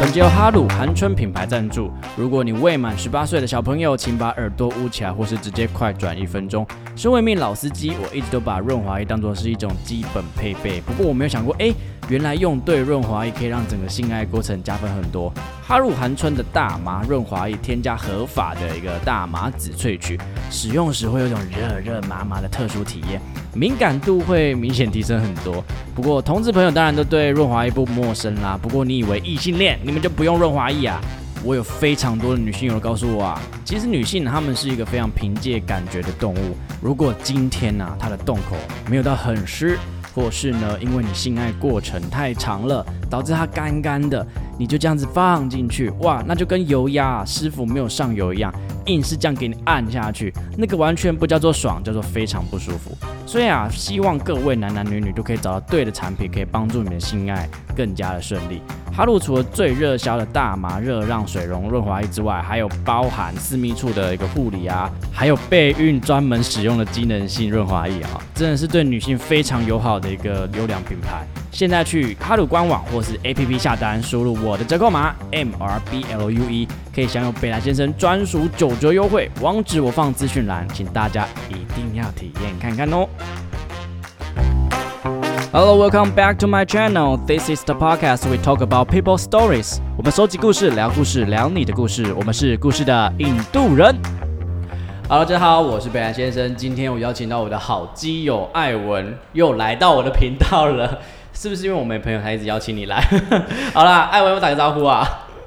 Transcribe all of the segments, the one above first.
本节由哈鲁韩春品牌赞助。如果你未满十八岁的小朋友，请把耳朵捂起来，或是直接快转一分钟。身为一名老司机，我一直都把润滑液当做是一种基本配备。不过我没有想过，哎，原来用对润滑液可以让整个性爱过程加分很多。哈入韩春的大麻润滑液添加合法的一个大麻籽萃取，使用时会有种热热麻麻的特殊体验，敏感度会明显提升很多。不过同志朋友当然都对润滑液不陌生啦。不过你以为异性恋你们就不用润滑液啊？我有非常多的女性友告诉我啊，其实女性她们是一个非常凭借感觉的动物。如果今天呢她的洞口没有到很湿，或是呢因为你性爱过程太长了，导致它干干的，你就这样子放进去，哇，那就跟油压师傅没有上油一样，硬是这样给你按下去，那个完全不叫做爽，叫做非常不舒服。所以啊，希望各位男男女女都可以找到对的产品，可以帮助你们的性爱更加的顺利。哈鲁除了最热销的大麻热让水溶润滑液之外，还有包含私密处的一个护理啊，还有备孕专门使用的机能性润滑液啊，真的是对女性非常友好的一个优良品牌。现在去卡鲁官网或是 APP 下单，输入我的折扣码 MRBLUE，可以享有北兰先生专属九折优惠。网址我放资讯栏，请大家一定要体验看看哦。Hello, welcome back to my channel. This is the podcast we talk about people stories. 我们收集故事，聊故事，聊你的故事。我们是故事的印度人。Hello，大家好，我是北兰先生。今天我邀请到我的好基友艾文，又来到我的频道了。是不是因为我没朋友，他一直邀请你来？好啦，艾文，我打个招呼啊。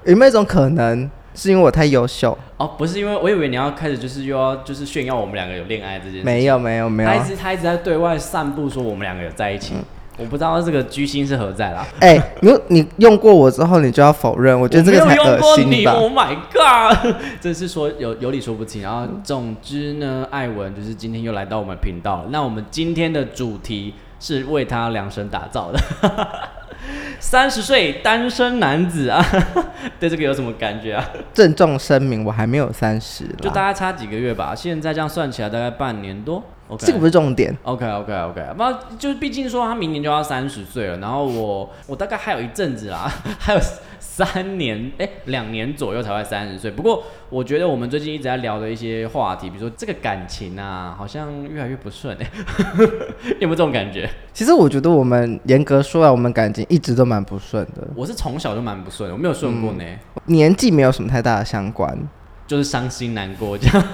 有没有一种可能，是因为我太优秀？哦，不是因为，我以为你要开始就是又要就是炫耀我们两个有恋爱这件事。没有，没有，没有。他一直他一直在对外散布说我们两个有在一起。我不知道这个居心是何在啦。哎，你你用过我之后，你就要否认？我觉得这个太恶心吧。Oh my god！真是说有有理说不清。然后总之呢，艾文就是今天又来到我们频道。那我们今天的主题是为他量身打造的。三十岁单身男子啊，对这个有什么感觉啊？郑重声明，我还没有三十，就大概差几个月吧。现在这样算起来，大概半年多。这个不是重点。OK OK OK，那，就是毕竟说他明年就要三十岁了，然后我我大概还有一阵子啦，还有三年哎两年左右才会三十岁。不过我觉得我们最近一直在聊的一些话题，比如说这个感情啊，好像越来越不顺哎，有没有这种感觉？其实我觉得我们严格说来，我们感情一直都蛮不顺的。我是从小就蛮不顺，我没有顺过呢。年纪没有什么太大的相关，就是伤心难过这样。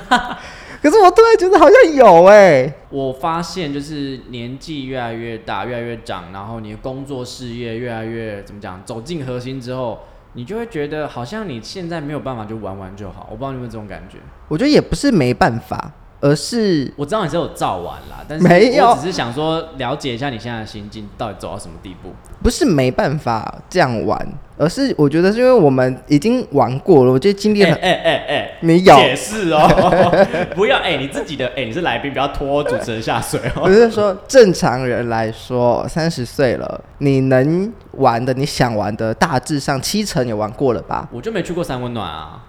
可是我突然觉得好像有哎，我发现就是年纪越来越大，越来越长，然后你的工作事业越来越怎么讲，走进核心之后，你就会觉得好像你现在没有办法就玩玩就好。我不知道你有没有这种感觉？我觉得也不是没办法。而是我知道你是有照完啦，但是没有，只是想说了解一下你现在的心境到底走到什么地步。不是没办法这样玩，而是我觉得是因为我们已经玩过了，我觉得经历了。哎哎哎，你有解释哦？不要哎，你自己的哎，你是来宾，不要拖主持人下水哦。我是说，正常人来说，三十岁了，你能玩的，你想玩的，大致上七成也玩过了吧？我就没去过三温暖啊。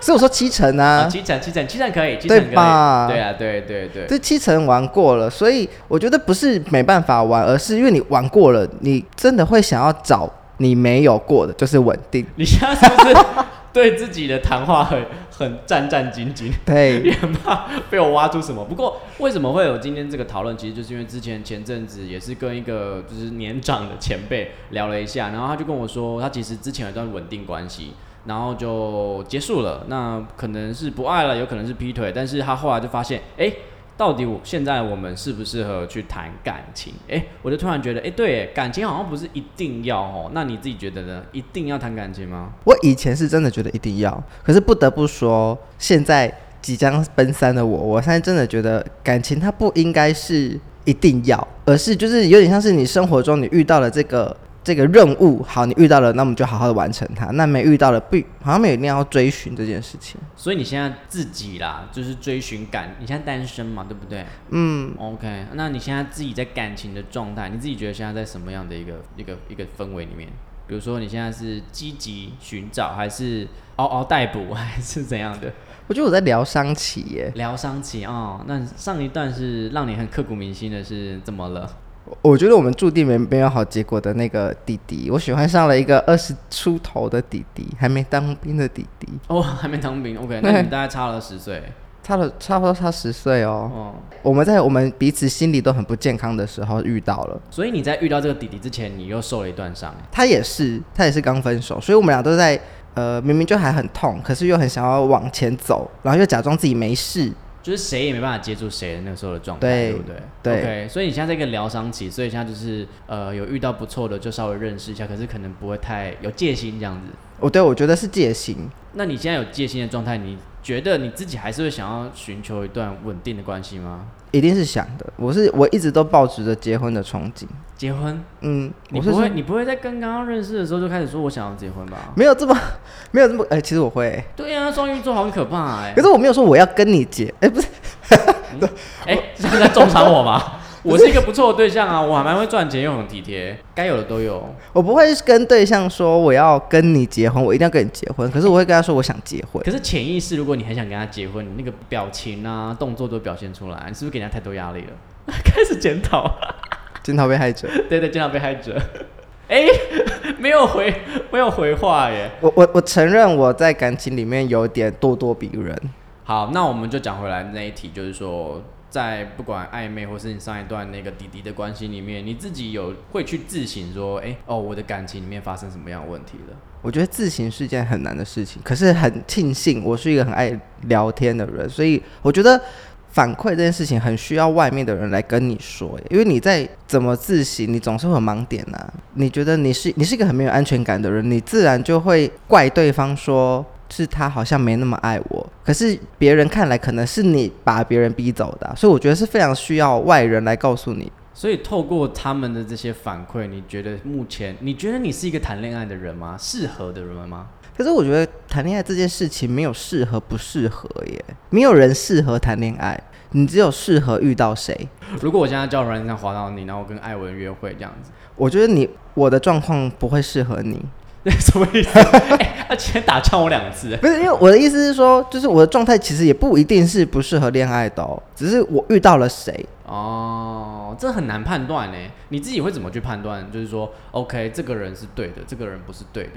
所以我说七成啊，七成七成七成可以，对吧？对啊，对对对，这七成玩过了，所以我觉得不是没办法玩，而是因为你玩过了，你真的会想要找你没有过的，就是稳定。你现在是不是 对自己的谈话很很战战兢兢？对，也怕被我挖出什么。不过为什么会有今天这个讨论？其实就是因为之前前阵子也是跟一个就是年长的前辈聊了一下，然后他就跟我说，他其实之前有一段稳定关系。然后就结束了，那可能是不爱了，有可能是劈腿，但是他后来就发现，哎，到底我现在我们适不适合去谈感情？哎，我就突然觉得，哎，对，感情好像不是一定要哦，那你自己觉得呢？一定要谈感情吗？我以前是真的觉得一定要，可是不得不说，现在即将奔三的我，我现在真的觉得感情它不应该是一定要，而是就是有点像是你生活中你遇到了这个。这个任务好，你遇到了，那我们就好好的完成它。那没遇到了，不，好像没有一定要追寻这件事情。所以你现在自己啦，就是追寻感。你现在单身嘛，对不对？嗯。OK，那你现在自己在感情的状态，你自己觉得现在在什么样的一个一个一个氛围里面？比如说你现在是积极寻找，还是嗷嗷待哺，还是怎样的？我觉得我在疗伤期耶。疗伤期哦，那上一段是让你很刻骨铭心的，是怎么了？我觉得我们注定没没有好结果的那个弟弟，我喜欢上了一个二十出头的弟弟，还没当兵的弟弟，哦，还没当兵，OK，那你们大概差了十岁。差了差不多差十岁哦。哦，我们在我们彼此心里都很不健康的时候遇到了，所以你在遇到这个弟弟之前，你又受了一段伤。他也是他也是刚分手，所以我们俩都在呃明明就还很痛，可是又很想要往前走，然后又假装自己没事。就是谁也没办法接住谁的那个时候的状态，对对不对？对 OK，所以你现在在一个疗伤期，所以现在就是呃有遇到不错的就稍微认识一下，可是可能不会太有戒心这样子。哦对我觉得是戒心，那你现在有戒心的状态，你觉得你自己还是会想要寻求一段稳定的关系吗？一定是想的。我是我一直都抱持着结婚的憧憬。结婚？嗯，你不会你不会在跟刚刚认识的时候就开始说我想要结婚吧？没有这么没有这么哎、其实我会、对呀、双鱼座好可怕哎、可是我没有说我要跟你结，哎、不是，哎、这 是在重伤我吗？我是一个不错的对象啊，我还蛮会赚钱又很体贴，该有的都有。我不会跟对象说我要跟你结婚，我一定要跟你结婚。可是我会跟他说我想结婚。可是潜意识，如果你很想跟他结婚，你那个表情啊、动作都表现出来，你是不是给人家太多压力了？开始检讨，检讨被害者。对对，检讨被害者。哎、没有回，没有回话耶。我我我承认我在感情里面有点咄咄逼人。好，那我们就讲回来那一题，就是说，在不管暧昧或是你上一段那个弟弟的关系里面，你自己有会去自省说，哎、哦，我的感情里面发生什么样的问题了？我觉得自省是件很难的事情，可是很庆幸我是一个很爱聊天的人，所以我觉得反馈这件事情很需要外面的人来跟你说，因为你在怎么自省，你总是会有盲点啊。你觉得你是你是一个很没有安全感的人，你自然就会怪对方说。是他好像没那么爱我，可是别人看来可能是你把别人逼走的啊、所以我觉得是非常需要外人来告诉你。所以透过他们的这些反馈，你觉得目前你觉得你是一个谈恋爱的人吗？适合的人吗？可是我觉得谈恋爱这件事情没有适合不适合耶，没有人适合谈恋爱，你只有适合遇到谁。如果我现在叫软件上滑到你，然后我跟艾文约会这样子，我觉得你我的状况不会适合你，什么意思？哎、他今天打穿我两次，不是因为我的意思是说，就是我的状态其实也不一定是不适合恋爱的哦，只是我遇到了谁。哦，这很难判断呢。你自己会怎么去判断？就是说，OK，这个人是对的，这个人不是对的，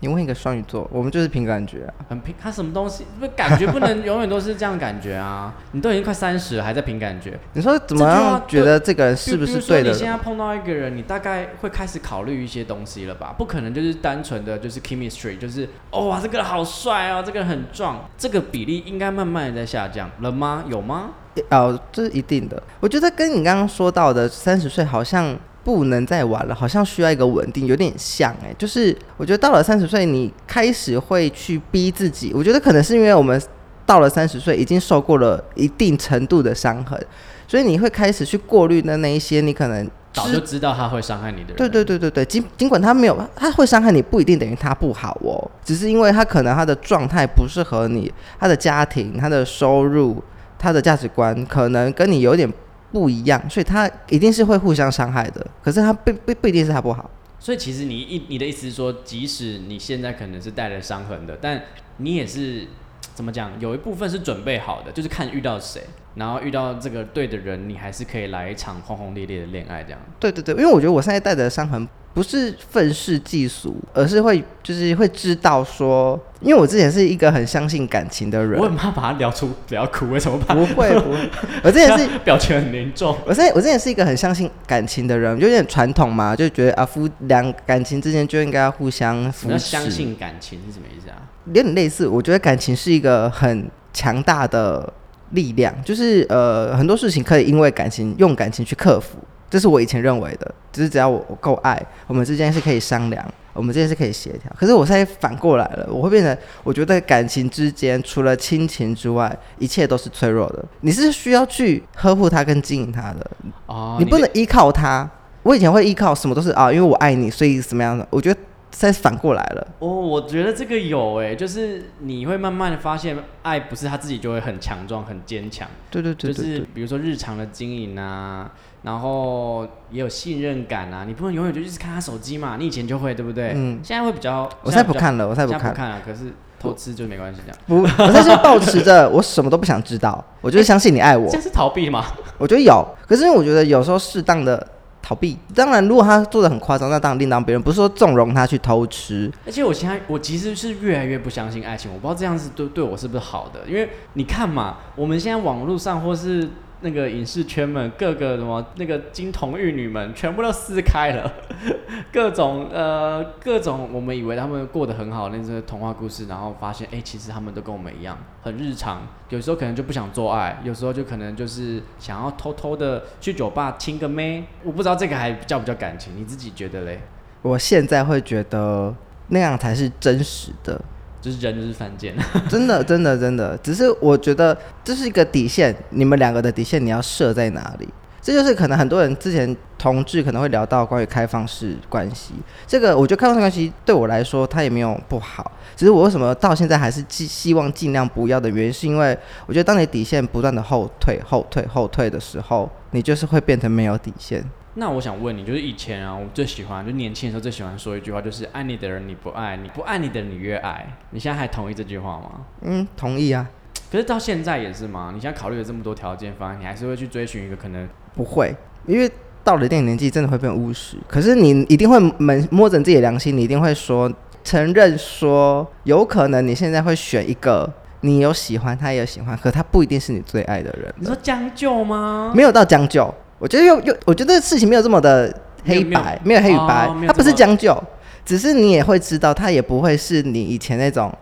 你问一个双鱼座，我们就是凭感觉啊。很凭他什么东西？不是感觉不能永远都是这样感觉啊！你都已经快三十了，还在凭感觉，你说怎么样觉得这个人是不是对的人？你现在碰到一个人，你大概会开始考虑一些东西了吧？不可能就是单纯的就是 chemistry，就是哦哇，这个人好帅哦，这个人很壮，这个比例应该慢慢的在下降了吗？有吗？哦，这是一定的。我觉得跟你刚刚说到的三十岁好像不能再玩了，好像需要一个稳定，有点像哎、就是我觉得到了三十岁，你开始会去逼自己。我觉得可能是因为我们到了三十岁，已经受过了一定程度的伤痕，所以你会开始去过滤的那一些你可能早就知道他会伤害你的人。对对对对对，尽尽管他没有，他会伤害你，不一定等于他不好哦，只是因为他可能他的状态不适合你，他的家庭、他的收入、他的价值观可能跟你有点不一样，所以他一定是会互相伤害的。可是他不不不一定是他不好，所以其实你一你的意思是说，即使你现在可能是带着伤痕的，但你也是怎么讲？有一部分是准备好的，就是看遇到谁，然后遇到这个对的人，你还是可以来一场轰轰烈烈的恋爱这样。对对对，因为我觉得我现在带着伤痕不是愤世嫉俗，而是会就是会知道说，因为我之前是一个很相信感情的人我，很怕把他聊出不要哭，为什么怕？不会不会，我之前是 表情很凝重。我之前我之前是一个很相信感情的人，有点传统嘛，就觉得啊夫两感情之间就应该要互相你扶持，要相信感情是什么意思啊？有点类似。我觉得感情是一个很强大的力量，就是呃很多事情可以因为感情用感情去克服，这是我以前认为的。就是只要我我够爱，我们之间是可以商量，我们之间是可以协调。可是我现在反过来了，我会变成我觉得感情之间除了亲情之外，一切都是脆弱的。你是需要去呵护它跟经营它的。哦，你不能依靠它。我以前会依靠什么都是啊，因为我爱你，所以怎么样的？我觉得现在反过来了。哦，我觉得这个有诶，就是你会慢慢的发现，爱不是他自己就会很强壮、很坚强，对对对就是比如说日常的经营啊，然后也有信任感啊，你不能永远就一直看他手机嘛，你以前就会对不对？嗯现在会比较，我现在不，看了，我现在不看。在不看了，可是偷吃就没关系这样。不，我现在是保持着我什么都不想知道，我就是相信你爱我这。样是逃避吗？我觉得有，可是因为我觉得有时候适当的逃避。当然，如果他做的很夸张，那当然另当别人，不是说纵容他去偷吃。而且我现在我其实是越来越不相信爱情，我不知道这样子对对我是不是好的，因为你看嘛，我们现在网络上或是。那个影视圈们，各个什么那个金童玉女们，全部都撕开了，各种呃各种我们以为他们过得很好那些童话故事，然后发现哎，其实他们都跟我们一样，很日常。有时候可能就不想做爱，有时候就可能就是想要偷偷的去酒吧亲个妹。我不知道这个还叫不叫感情，你自己觉得嘞？我现在会觉得那样才是真实的。就是人就是犯贱，真的真的真的，只是我觉得这是一个底线，你们两个的底线你要设在哪里？这就是可能很多人之前同志可能会聊到关于开放式关系，这个我觉得开放式关系对我来说它也没有不好，只是我为什么到现在还是希希望尽量不要的原因，是因为我觉得当你底线不断的后退后退后退的时候，你就是会变成没有底线。那我想问你，就是以前啊，我最喜欢，就年轻的时候最喜欢说一句话，就是爱你的人你不爱你，不爱你的人你越爱。你现在还同意这句话吗？嗯，同意啊。可是到现在也是吗？你现在考虑了这么多条件方案，你还是会去追寻一个可能不会，因为到了一定年纪，真的会变务实。可是你一定会门摸着自己的良心，你一定会说承认说，有可能你现在会选一个你有喜欢，他也有喜欢，可他不一定是你最爱的人。你说将就吗？没有到将就。我觉得又又，我觉得事情没有这么的黑白，没有黑与白，它不是将就，只是你也会知道，他也不会是你以前那种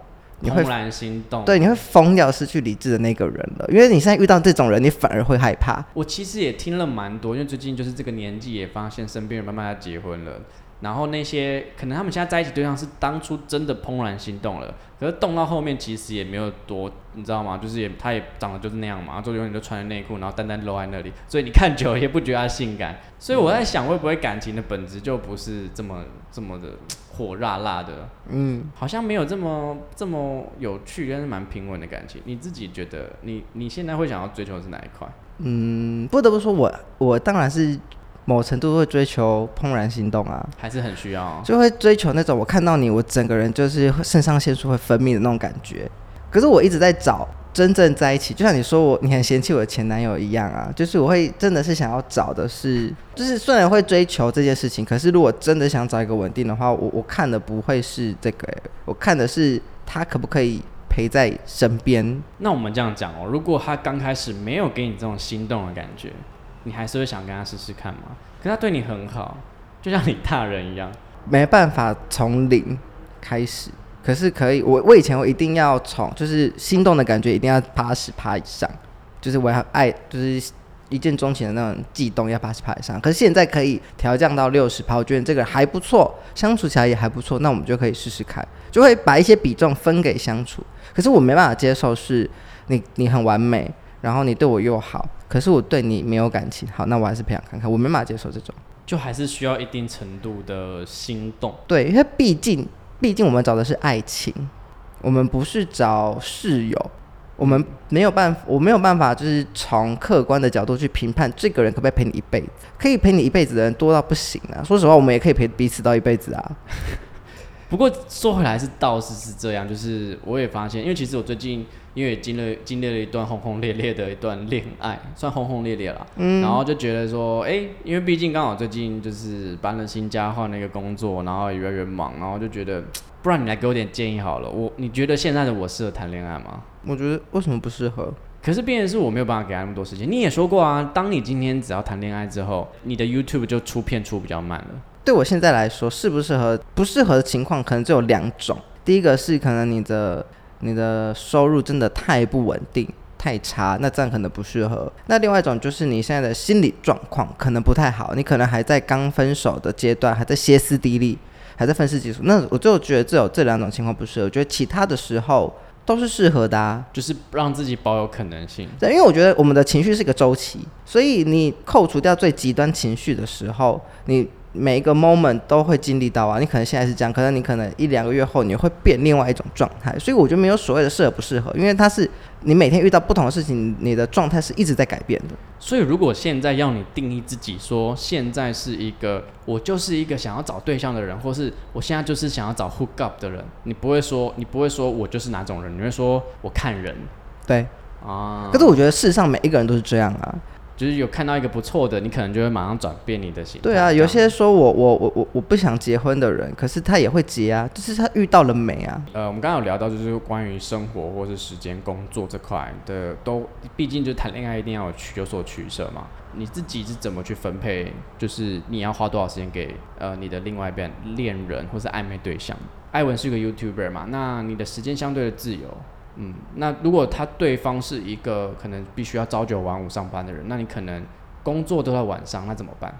你会怦然心动，对，你会疯掉、失去理智的那个人了。因为你现在遇到这种人，你反而会害怕。我其实也听了蛮多，因为最近就是这个年纪，也发现身边人慢慢要结婚了。然后那些可能他们现在在一起对象是当初真的怦然心动了，可是动到后面其实也没有多，你知道吗？就是也他也长得就是那样嘛，就永远都穿着内裤，然后单单露在那里，所以你看久了也不觉得他性感。所以我在想，会不会感情的本质就不是这么这么的火辣辣的？嗯，好像没有这么这么有趣，但是蛮平稳的感情。你自己觉得，你你现在会想要追求的是哪一块？嗯，不得不说，我我当然是。某程度会追求怦然心动啊，还是很需要，就会追求那种我看到你，我整个人就是肾上腺素会分泌的那种感觉。可是我一直在找真正在一起，就像你说我你很嫌弃我的前男友一样啊，就是我会真的是想要找的是，就是虽然会追求这件事情，可是如果真的想找一个稳定的话，我我看的不会是这个，我看的是他可不可以陪在身边。那我们这样讲哦，如果他刚开始没有给你这种心动的感觉。你还是会想跟他试试看吗？可他对你很好，就像你大人一样，没办法从零开始。可是可以，我我以前我一定要从，就是心动的感觉一定要八十趴以上，就是我要爱，就是一见钟情的那种悸动要八十趴以上。可是现在可以调降到六十趴，我觉得这个还不错，相处起来也还不错。那我们就可以试试看，就会把一些比重分给相处。可是我没办法接受是你你很完美。然后你对我又好，可是我对你没有感情，好，那我还是培养看看。我没办法接受这种，就还是需要一定程度的心动。对，因为毕竟，毕竟我们找的是爱情，我们不是找室友，我们没有办法，我没有办法，就是从客观的角度去评判这个人可不可以陪你一辈子。可以陪你一辈子的人多到不行啊！说实话，我们也可以陪彼此到一辈子啊。不过说回来是倒是是这样，就是我也发现，因为其实我最近。因为经历经历了一段轰轰烈烈的一段恋爱，算轰轰烈烈了。嗯，然后就觉得说，哎，因为毕竟刚好最近就是搬了新家，换了一个工作，然后也越来越忙，然后就觉得，不然你来给我点建议好了。我你觉得现在的我适合谈恋爱吗？我觉得为什么不适合？可是变的是我没有办法给他那么多时间。你也说过啊，当你今天只要谈恋爱之后，你的 YouTube 就出片出比较慢了。对我现在来说，适不适合？不适合的情况可能只有两种。第一个是可能你的。你的收入真的太不稳定、太差，那这样可能不适合。那另外一种就是你现在的心理状况可能不太好，你可能还在刚分手的阶段，还在歇斯底里，还在愤世嫉俗。那我就觉得只有这两种情况不适合，我觉得其他的时候都是适合的，啊，就是让自己保有可能性。对，因为我觉得我们的情绪是一个周期，所以你扣除掉最极端情绪的时候，你。每一个 moment 都会经历到啊，你可能现在是这样，可能你可能一两个月后你会变另外一种状态，所以我觉得没有所谓的适合不适合，因为它是你每天遇到不同的事情，你的状态是一直在改变的。所以如果现在要你定义自己，说现在是一个我就是一个想要找对象的人，或是我现在就是想要找 hook up 的人，你不会说你不会说我就是哪种人，你会说我看人。对啊，可是我觉得世上每一个人都是这样啊。就是有看到一个不错的，你可能就会马上转变你的心。对啊，有些说我我我我我不想结婚的人，可是他也会结啊，就是他遇到了美啊。呃，我们刚刚有聊到，就是关于生活或是时间、工作这块的，都毕竟就谈恋爱一定要有取有所取舍嘛。你自己是怎么去分配？就是你要花多少时间给呃你的另外一边恋人或是暧昧对象？艾文是个 YouTuber 嘛，那你的时间相对的自由。嗯，那如果他对方是一个可能必须要朝九晚五上班的人，那你可能工作都在晚上，那怎么办？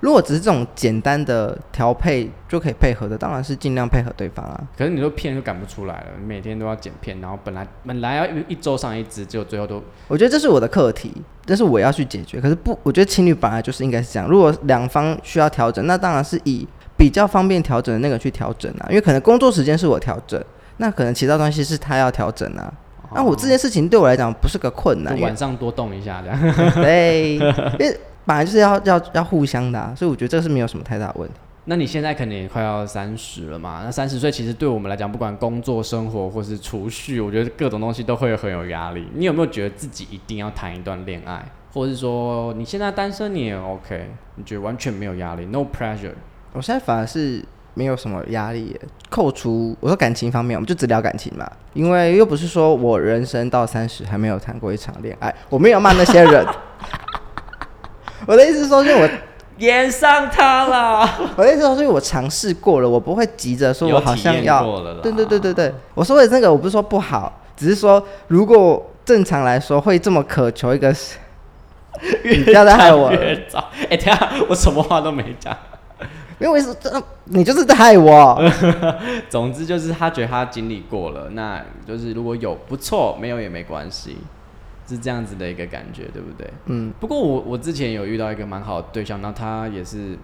如果只是这种简单的调配就可以配合的，当然是尽量配合对方啊。可是你说片就赶不出来了，你每天都要剪片，然后本来本来要一一周上一支，结果最后都我觉得这是我的课题，这是我要去解决。可是不，我觉得情侣本来就是应该是这样。如果两方需要调整，那当然是以比较方便调整的那个去调整啊。因为可能工作时间是我调整，那可能其他东西是他要调整啊。那我这件事情对我来讲不是个困难，晚上多动一下这样。对，因为本来就是要要要互相的、啊，所以我觉得这个是没有什么太大的问题。那你现在肯定也快要三十了嘛？那三十岁其实对我们来讲，不管工作、生活或是储蓄，我觉得各种东西都会很有压力。你有没有觉得自己一定要谈一段恋爱，或者是说你现在单身你也 OK？你觉得完全没有压力，no pressure？我现在反而是没有什么压力，扣除我说感情方面，我们就只聊感情嘛，因为又不是说我人生到三十还没有谈过一场恋爱，我没有骂那些人。我的意思是说，因为我演上他了，我的意思是说，因为我尝试过了，我不会急着说我好像要对对对对对，我说的那个我不是说不好，只是说如果正常来说会这么渴求一个，你不要再害我了，越早。哎、等一下我什么话都没讲。因为是这你就是在害我。总之就是他觉得他经历过了，那就是如果有不错，没有也没关系，是这样子的一个感觉，对不对？嗯，不过我我之前有遇到一个蛮好的对象，然后他也是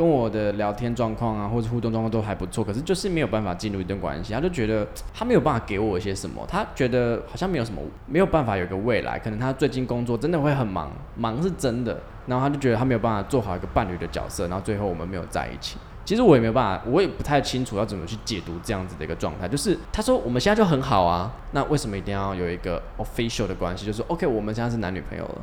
跟我的聊天状况啊，或者互动状况都还不错，可是就是没有办法进入一段关系，他就觉得他没有办法给我一些什么，他觉得好像没有什么没有办法有一个未来，可能他最近工作真的会很忙，忙是真的，然后他就觉得他没有办法做好一个伴侣的角色，然后最后我们没有在一起。其实我也没有办法，我也不太清楚要怎么去解读这样子的一个状态。就是他说我们现在就很好啊，那为什么一定要有一个 official 的关系？就是 OK，我们现在是男女朋友了。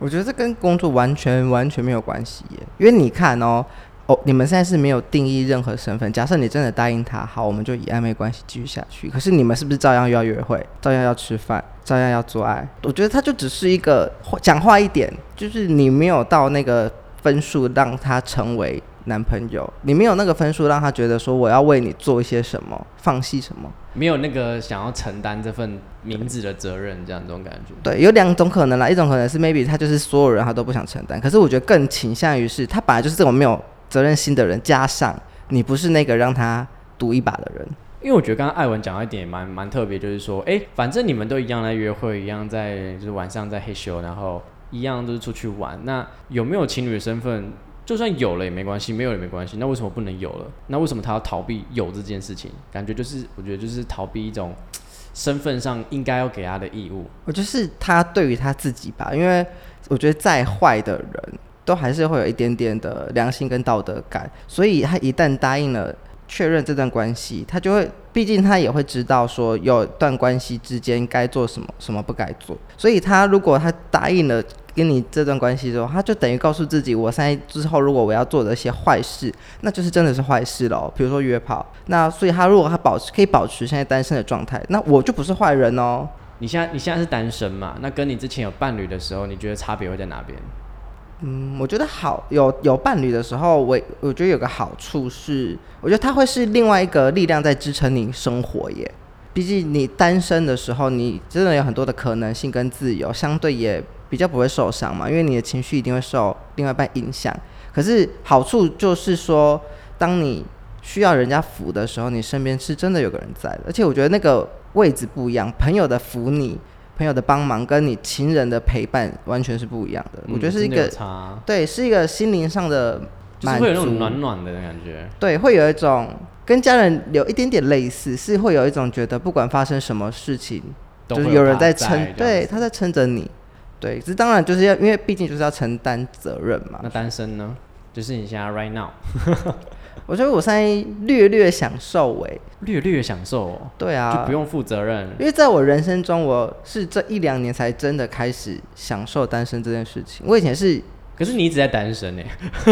我觉得这跟工作完全完全没有关系耶，因为你看哦，哦，你们现在是没有定义任何身份。假设你真的答应他，好，我们就以暧昧关系继续下去。可是你们是不是照样又要约会，照样要吃饭，照样要做爱？我觉得他就只是一个讲话一点，就是你没有到那个分数让他成为男朋友，你没有那个分数让他觉得说我要为你做一些什么，放弃什么。没有那个想要承担这份名字的责任，这样这种感觉。对，有两种可能啦，一种可能是 maybe 他就是所有人他都不想承担，可是我觉得更倾向于是他本来就是这种没有责任心的人，加上你不是那个让他赌一把的人。因为我觉得刚刚艾文讲到一点蛮蛮特别，就是说，哎、反正你们都一样在约会，一样在就是晚上在嘿咻，然后一样都是出去玩。那有没有情侣的身份？就算有了也没关系，没有也没关系。那为什么不能有了？那为什么他要逃避有这件事情？感觉就是我觉得就是逃避一种身份上应该要给他的义务。我就是他对于他自己吧，因为我觉得再坏的人都还是会有一点点的良心跟道德感，所以他一旦答应了确认这段关系，他就会，毕竟他也会知道说有段关系之间该做什么，什么不该做，所以他如果他答应了。跟你这段关系之后，他就等于告诉自己，我现在之后如果我要做的一些坏事，那就是真的是坏事喽。比如说约炮，那所以他如果他保持可以保持现在单身的状态，那我就不是坏人哦。你现在你现在是单身嘛？那跟你之前有伴侣的时候，你觉得差别会在哪边？嗯，我觉得好有有伴侣的时候，我我觉得有个好处是，我觉得他会是另外一个力量在支撑你生活耶。毕竟你单身的时候，你真的有很多的可能性跟自由，相对也比较不会受伤嘛，因为你的情绪一定会受另外一半影响。可是好处就是说，当你需要人家扶的时候，你身边是真的有个人在的，而且我觉得那个位置不一样，朋友的扶你。朋友的帮忙跟你情人的陪伴完全是不一样的，我觉得是一个对，是一个心灵上的满就是会有那种足，暖暖的感觉。对，会有一种跟家人有一点点类似，是会有一种觉得不管发生什么事情，就是有人在撑，对，他在撑着你，对，这当然就是要，因为毕竟就是要承担责任嘛那。单身呢？就是你现在 right now，我觉得我现在略略享受哎，略略享受、哦，对啊，就不用负责任。因为在我人生中，我是这一两年才真的开始享受单身这件事情。我以前是，可是你一直在单身呢，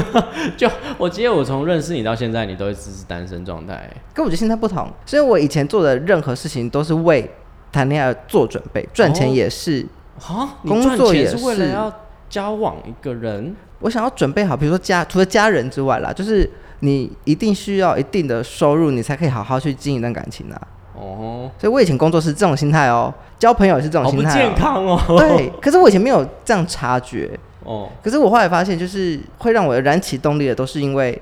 就我记得我从认识你到现在，你都一直是单身状态。跟我觉得现在不同，所以我以前做的任何事情都是为谈恋爱做准备，赚钱也是。啊，你工作也是是为了要交往一个人，我想要准备好，比如说家除了家人之外啦，就是你一定需要一定的收入，你才可以好好去经营一段感情啊。哦，所以我以前工作是这种心态哦，交朋友也是这种心态、健哦。康哦。对，可是我以前没有这样察觉，哦，可是我后来发现，就是会让我燃起动力的，都是因为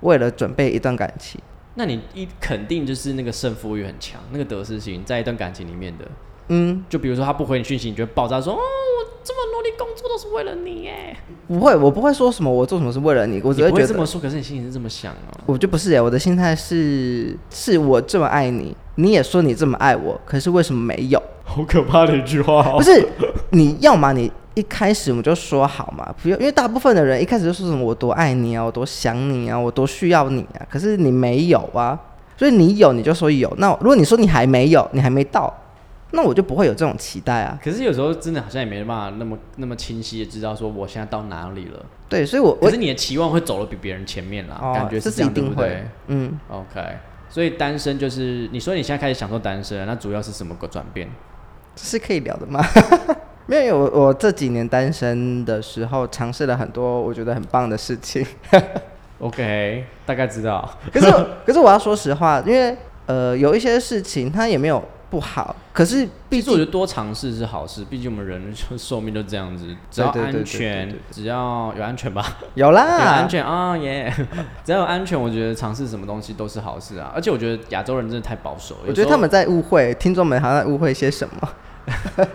为了准备一段感情。那你一肯定就是那个胜负欲很强，那个得失心在一段感情里面的。嗯，就比如说他不回你讯息，你就会爆炸说：“哦，我这么努力工作都是为了你耶。不会，我不会说什么我做什么是为了你，我”只会觉得会这么说，可是你心里是这么想哦。我就不是耶、我的心态是，是我这么爱你，你也说你这么爱我，可是为什么没有？好可怕的一句话哦不是，你要么你一开始我们就说好嘛，不要，因为大部分的人一开始就说什么我多爱你啊，我多想你啊，我多需要你啊，可是你没有啊，所以你有你就说有，那如果你说你还没有，你还没到，那我就不会有这种期待啊。可是有时候真的好像也没办法那么那么清晰的知道说我现在到哪里了。对，所以我我可是你的期望会走的比别人前面啦，哦感觉这是这样，对一定会不对嗯，？OK，所以单身就是你说你现在开始享受单身，那主要是什么个转变？这是可以聊的吗？没有，我我这几年单身的时候，尝试了很多我觉得很棒的事情。OK，大概知道。可是可是我要说实话，因为呃有一些事情它也没有不好，可是毕竟我觉得多尝试是好事，毕竟我们人就寿命就这样子，只要安全只要有安全吧，有 有啦安，全啊耶！只要有安全，我觉得尝试什么东西都是好事啊。而且我觉得亚洲人真的太保守我觉得他们在误会，听众们好像在误会些什么。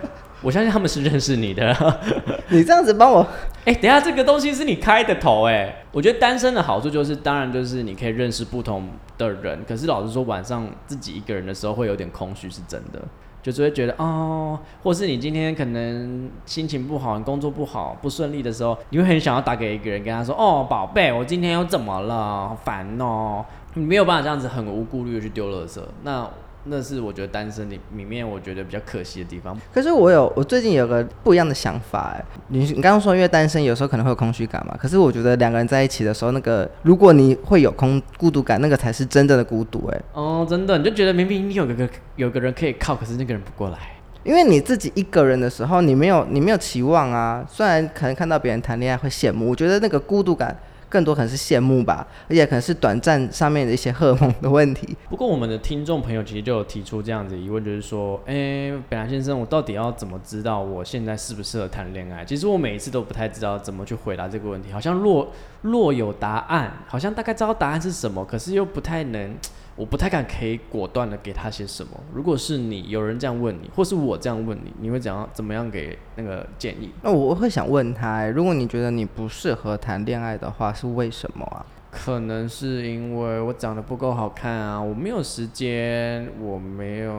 我相信他们是认识你的。你这样子帮我，哎、等一下这个东西是你开的头哎。我觉得单身的好处就是，当然就是你可以认识不同的人。可是老实说，晚上自己一个人的时候会有点空虚，是真的。就是会觉得哦，或是你今天可能心情不好，你工作不好、不顺利的时候，你会很想要打给一个人，跟他说：“哦，宝贝，我今天又怎么了？好烦哦。”你没有办法这样子很无顾虑的去丢垃圾。那那是我觉得单身里里面我觉得比较可惜的地方。可是我有我最近有个不一样的想法哎，你你刚刚说因为单身有时候可能会有空虚感嘛，可是我觉得两个人在一起的时候，那个如果你会有空孤独感，那个才是真正的孤独哎，哦，真的，你就觉得明明你有个个有个人可以靠，可是那个人不过来。因为你自己一个人的时候，你没有你没有期望啊，虽然可能看到别人谈恋爱会羡慕，我觉得那个孤独感更多可能是羡慕吧，而且可能是短暂上面的一些荷尔蒙的问题。不过我们的听众朋友其实就有提出这样子疑问，就是说，哎、北兰先生，我到底要怎么知道我现在适不适合谈恋爱？其实我每一次都不太知道怎么去回答这个问题，好像若若有答案，好像大概知道答案是什么，可是又不太能，我不太敢可以果断的给他些什么。如果是你，有人这样问你，或是我这样问你，你会怎样怎么样给那个建议？那我会想问他欸，如果你觉得你不适合谈恋爱的话，是为什么啊？可能是因为我长得不够好看啊，我没有时间，我没有，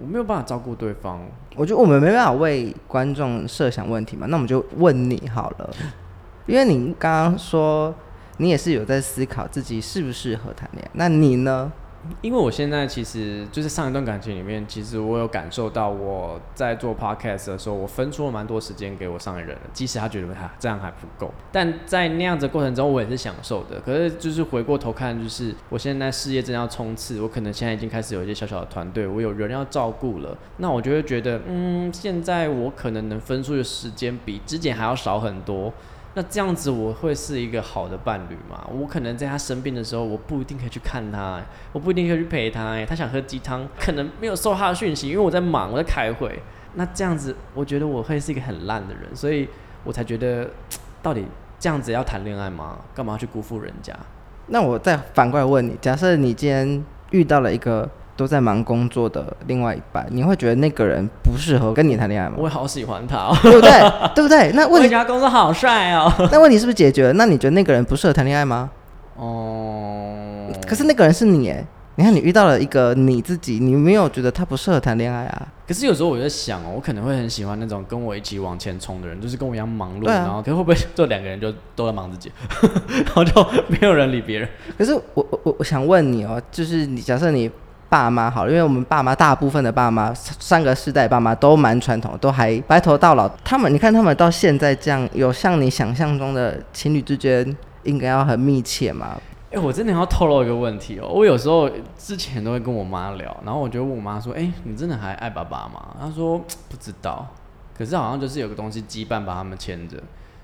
我没有办法照顾对方。我觉得我们没办法为观众设想问题嘛，那我们就问你好了，因为你刚刚说你也是有在思考自己适不适合谈恋爱，那你呢？因为我现在其实就是上一段感情里面，其实我有感受到我在做 podcast 的时候，我分出了蛮多时间给我上一任的，即使他觉得他这样还不够，但在那样子的过程中，我也是享受的。可是就是回过头看，就是我现在事业正要冲刺，我可能现在已经开始有一些小小的团队，我有人要照顾了，那我就会觉得，嗯，现在我可能能分出的时间比之前还要少很多。那这样子我会是一个好的伴侣吗？我可能在他生病的时候，我不一定可以去看他、我不一定可以去陪他、他想喝鸡汤，可能没有收他的讯息，因为我在忙，我在开会。那这样子，我觉得我会是一个很烂的人，所以我才觉得，到底这样子要谈恋爱吗？干嘛要去辜负人家？那我再反过来问你，假设你今天遇到了一个都在忙工作的另外一半，你会觉得那个人不适合跟你谈恋爱吗？我也好喜欢他、哦，对不对？对不对？那问题他工作好帅哦。那问题是不是解决了？那你觉得那个人不适合谈恋爱吗？哦，可是那个人是你哎，你看你遇到了一个你自己，你没有觉得他不适合谈恋爱啊？可是有时候我在想哦，我可能会很喜欢那种跟我一起往前冲的人，就是跟我一样忙碌，啊然后可是会不会就两个人就都在忙自己，然后就没有人理别人？可是我我我我想问你哦，就是你假设你爸妈好，因为我们爸妈大部分的爸妈上个世代爸妈都蛮传统，都还白头到老。他们你看他们到现在这样，有像你想象中的情侣之间应该要很密切吗？哎、我真的要透露一个问题哦。我有时候之前都会跟我妈聊，然后我就问我妈说：“哎、你真的还爱爸爸吗？”她说：“不知道。”可是好像就是有个东西羁绊把他们牵着，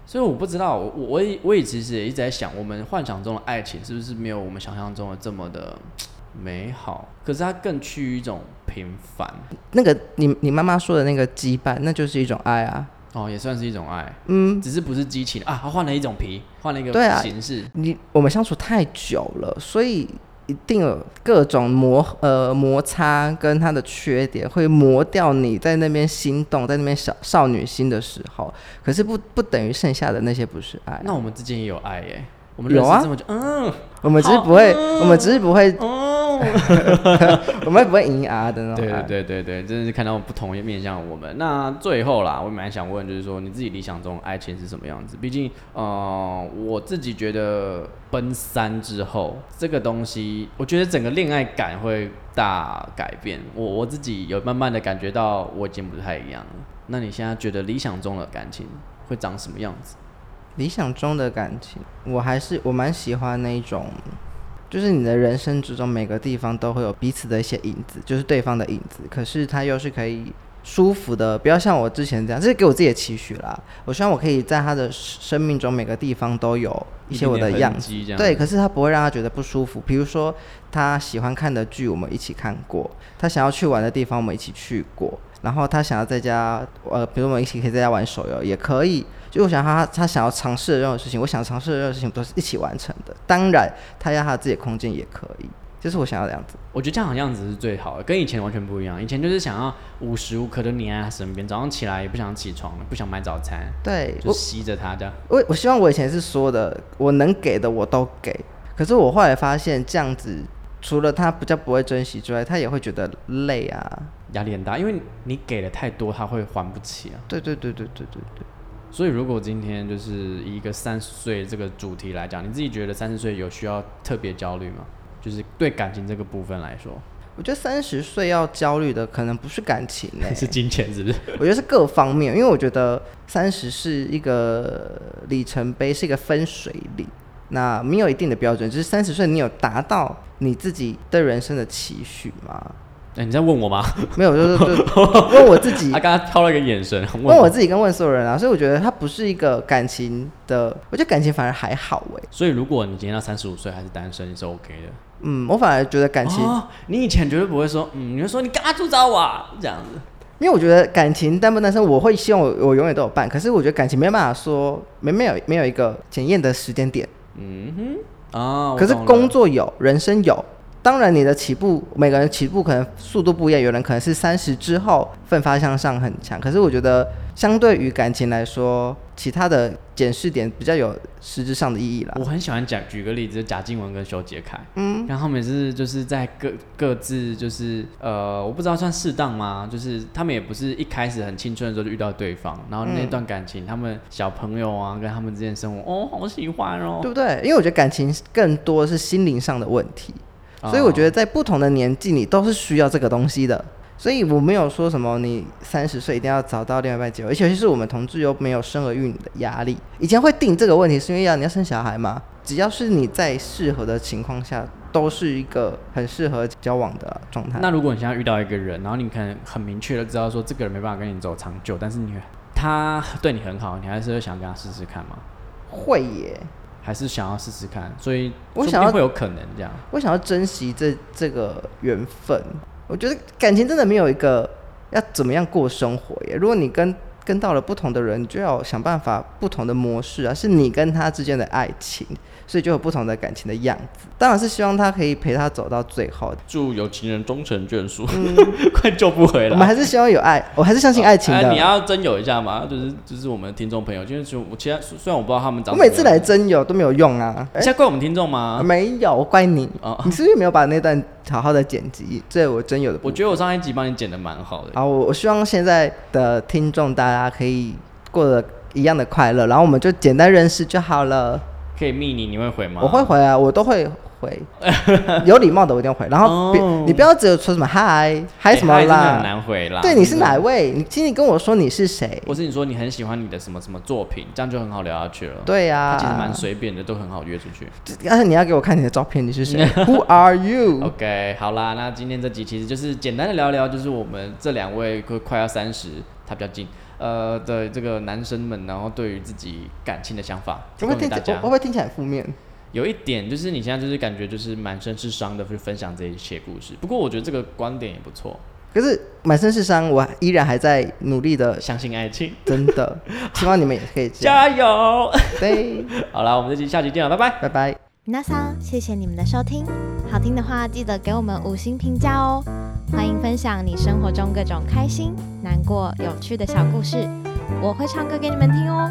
所以我不知道。我我我也我也其实也一直在想，我们幻想中的爱情是不是没有我们想象中的这么的美好？可是它更趋于一种平凡那个你你妈妈说的那个羁绊，那就是一种爱啊。哦，也算是一种爱，嗯，只是不是激情啊，它换了一种皮，换了一个对啊形式。你我们相处太久了，所以一定有各种磨呃摩擦跟它的缺点，会磨掉你在那边心动，在那边小少女心的时候。可是不不等于剩下的那些不是爱，那我们之间也有爱耶，我们有啊认识这么久，嗯，我们只是不会，嗯我们只是不会，哦，我们不会赢啊的那种对。对对对对，真的是看到不同面向我们。那最后啦，我蛮想问，就是说你自己理想中爱情是什么样子？毕竟，呃，我自己觉得奔三之后，这个东西，我觉得整个恋爱感会大改变。我我自己有慢慢的感觉到，我已经不太一样了。那你现在觉得理想中的感情会长什么样子？理想中的感情，我还是我蛮喜欢那一种，就是你的人生之中每个地方都会有彼此的一些影子，就是对方的影子，可是他又是可以舒服的，不要像我之前这样，这是给我自己的期许啦。我希望我可以在他的生命中每个地方都有一些我的样子。子对，可是他不会让他觉得不舒服。比如说，他喜欢看的剧，我们一起看过；他想要去玩的地方，我们一起去过。然后他想要在家，呃，比如我们一起可以在家玩手游，也可以。就我想他他想要尝试的任何事情，我想尝试的任何事情，都是一起完成的。当然，他要他自己的空间也可以，就是我想要的样子。我觉得这样的样子是最好的，跟以前完全不一样。以前就是想要无时无刻都黏在他身边，早上起来也不想起床了，不想买早餐，对我，就吸着他这样。我我希望我以前是说的，我能给的我都给。可是我后来发现，这样子除了他比较不会珍惜之外，他也会觉得累啊。压力很大，因为你给的太多，他会还不起啊。对对对对对对对。所以，如果今天就是以一个三十岁这个主题来讲，你自己觉得三十岁有需要特别焦虑吗？就是对感情这个部分来说，我觉得三十岁要焦虑的可能不是感情嘞、是金钱，是不是？我觉得是各方面，因为我觉得三十是一个里程碑，是一个分水岭。那没有一定的标准，就是三十岁你有达到你自己对人生的期许吗？哎、你在问我吗？没有，就是就 问我自己他，刚刚抛了一个眼神，问问我自己跟问所有人啊。所以我觉得他不是一个感情的，我觉得感情反而还好哎、所以，如果你今天到三十五岁还是单身，你是 OK 的。嗯，我反而觉得感情，哦，你以前绝对不会说，嗯，你会说你干嘛出找我啊这样子。因为我觉得感情单不单身，我会希望我我永远都有伴。可是我觉得感情没办法说没没有没有一个检验的时间点。嗯哼，啊，我可是工作有，人生有。当然，你的起步，每个人起步可能速度不一样，有人可能是三十之后奋发向上很强。可是我觉得，相对于感情来说，其他的检视点比较有实质上的意义啦。我很喜欢讲，举个例子，贾静雯跟修杰楷，嗯，然后每次就是在各各自就是呃，我不知道算适当吗？就是他们也不是一开始很青春的时候就遇到对方，然后那段感情，他们小朋友啊跟他们之间生活，哦，好喜欢哦，对不对？因为我觉得感情更多是心灵上的问题，所以我觉得得在不同的年纪，你都是需要这个东西的。所以我没有说什么你三十岁一定要找到另外一半结婚，而且尤其是我们同志又没有生儿育女的压力。以前会定这个问题，是因为要你要生小孩嘛？只要是你在适合的情况下，都是一个很适合交往的状态。那如果你现在遇到一个人，然后你可能很明确的知道说这个人没办法跟你走长久，但是你他对你很好，你还是会想跟他试试看吗？会耶，还是想要试试看？所以我想要会有可能这样。我想要珍惜这这个缘分。我觉得感情真的没有一个要怎么样过生活耶。如果你跟跟到了不同的人，你就要想办法不同的模式啊，是你跟他之间的爱情，所以就有不同的感情的样子。当然是希望他可以陪他走到最后。祝有情人终成眷属，快救不回来。我们还是希望有爱，我还是相信爱情的。哎你要真有一下嘛？就是就是我们的听众朋友，就是我其他虽然我不知道他们长我每次来真有都没有用啊。现在怪我们听众吗？没有，我怪你。哦你是不是没有把那段好好的剪辑？这我真有的。我觉得我上一集帮你剪的蛮好的。好，我我希望现在的听众大家可以过得一样的快乐，然后我们就简单认识就好了。可以密你，你会回吗？我会回啊，我都会回，有礼貌的我一定会回。然后别、哦你不要只有说什么嗨嗨什么啦，难回啦。对，你是哪？位？你请你跟我说你是谁？或是你说你很喜欢你的什么什么作品，这样就很好聊下去了。对呀、他其实蛮随便的，都很好约出去。但是你要给我看你的照片，你是谁？Who are you？OK，好啦，那今天这集其实就是简单的聊聊，就是我们这两位快快要三十，他比较近，呃的这个男生们，然后对于自己感情的想法，提会不会听起来？会。不会听起来很负面？有一点就是你现在就是感觉就是满身是伤的去分享这一些故事，不过我觉得这个观点也不错，可是满身是伤，我依然还在努力的，相信爱情，真的，希望你们也可以。加油！对，好啦，我们这期下期见了，拜拜。拜拜。那桑，谢谢你们的收听，好听的话记得给我们五星评价哦。欢迎分享你生活中各种开心、难过、有趣的小故事，我会唱歌给你们听哦。